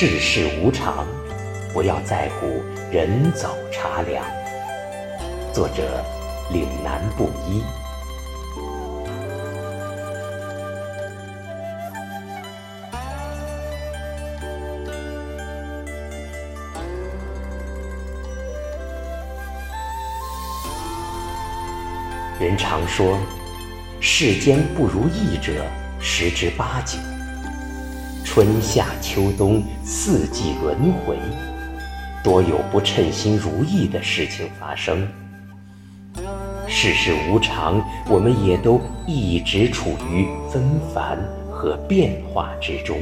世事无常，不要在乎人走茶凉。作者：岭南布衣。人常说，世间不如意者十之八九。春夏秋冬四季轮回，多有不称心如意的事情发生。世事无常，我们也都一直处于纷繁和变化之中。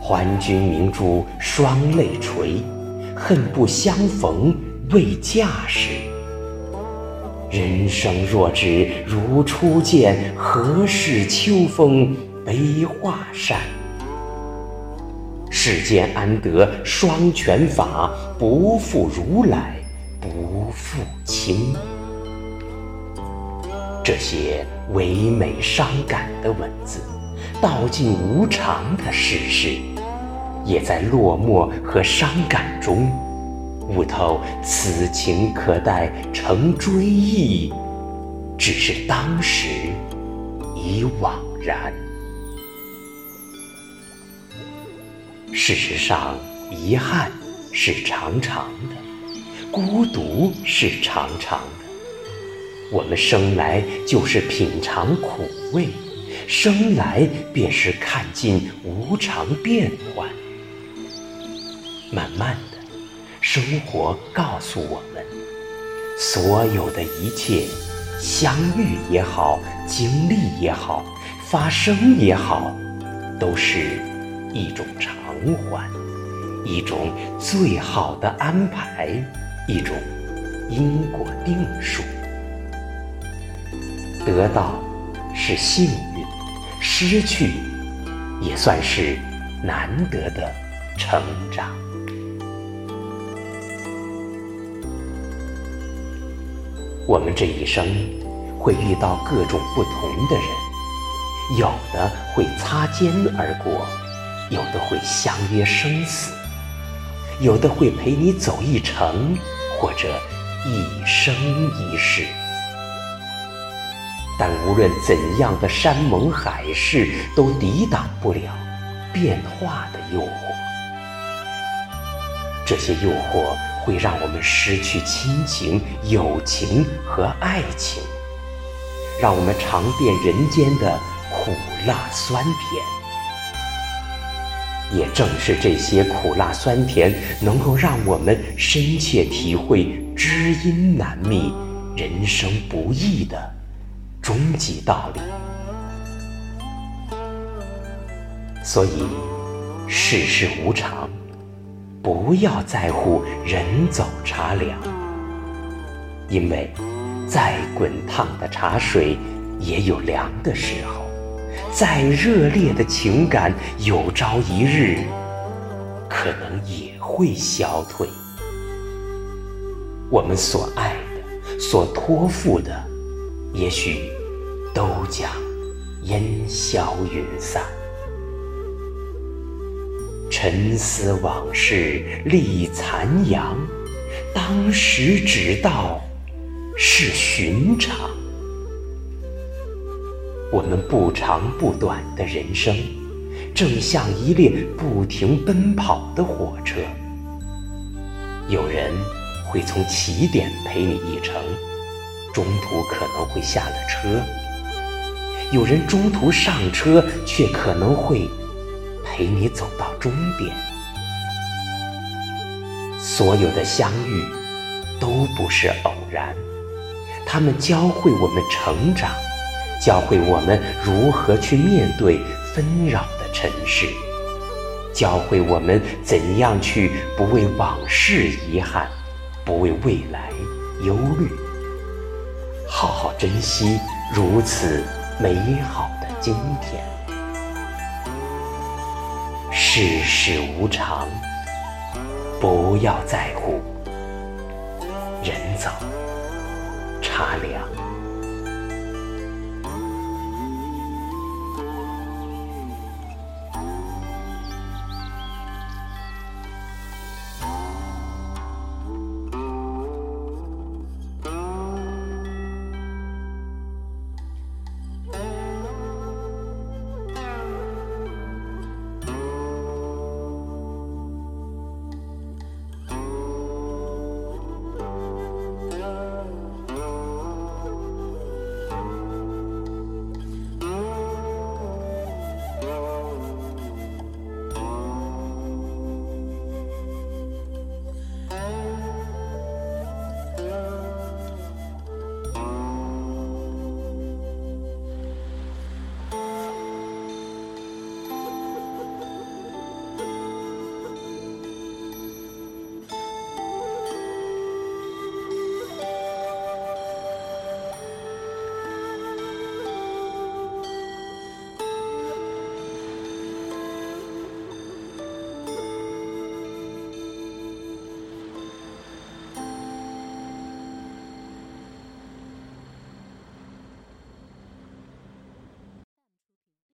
还君明珠双泪垂，恨不相逢未嫁时。人生若只如初见，何事秋风悲画扇？世间安得双全法？不负如来不负卿。这些唯美伤感的文字，道尽无常的世事，也在落寞和伤感中。悟透此情可待成追忆，只是当时已惘然。事实上，遗憾是长长的，孤独是长长的。我们生来就是品尝苦味，生来便是看尽无常变幻。慢慢的。生活告诉我们，所有的一切，相遇也好，经历也好，发生也好，都是一种偿还，一种最好的安排，一种因果定数。得到是幸运，失去也算是难得的成长。我们这一生会遇到各种不同的人，有的会擦肩而过，有的会相约生死，有的会陪你走一程或者一生一世。但无论怎样的山盟海誓，都抵挡不了变化的诱惑。这些诱惑。会让我们失去亲情、友情和爱情，让我们尝遍人间的苦辣酸甜。也正是这些苦辣酸甜，能够让我们深切体会知音难觅、人生不易的终极道理。所以，世事无常。不要在乎人走茶凉，因为再滚烫的茶水也有凉的时候，再热烈的情感有朝一日可能也会消退。我们所爱的、所托付的，也许都将烟消云散。沉思往事立残阳，当时只道是寻常。我们不长不短的人生，正像一列不停奔跑的火车。有人会从起点陪你一程，中途可能会下了车；有人中途上车，却可能会。陪你走到终点，所有的相遇都不是偶然，他们教会我们成长，教会我们如何去面对纷扰的尘世，教会我们怎样去不为往事遗憾，不为未来忧虑，好好珍惜如此美好的今天。世事无常，不要在乎。人走茶凉。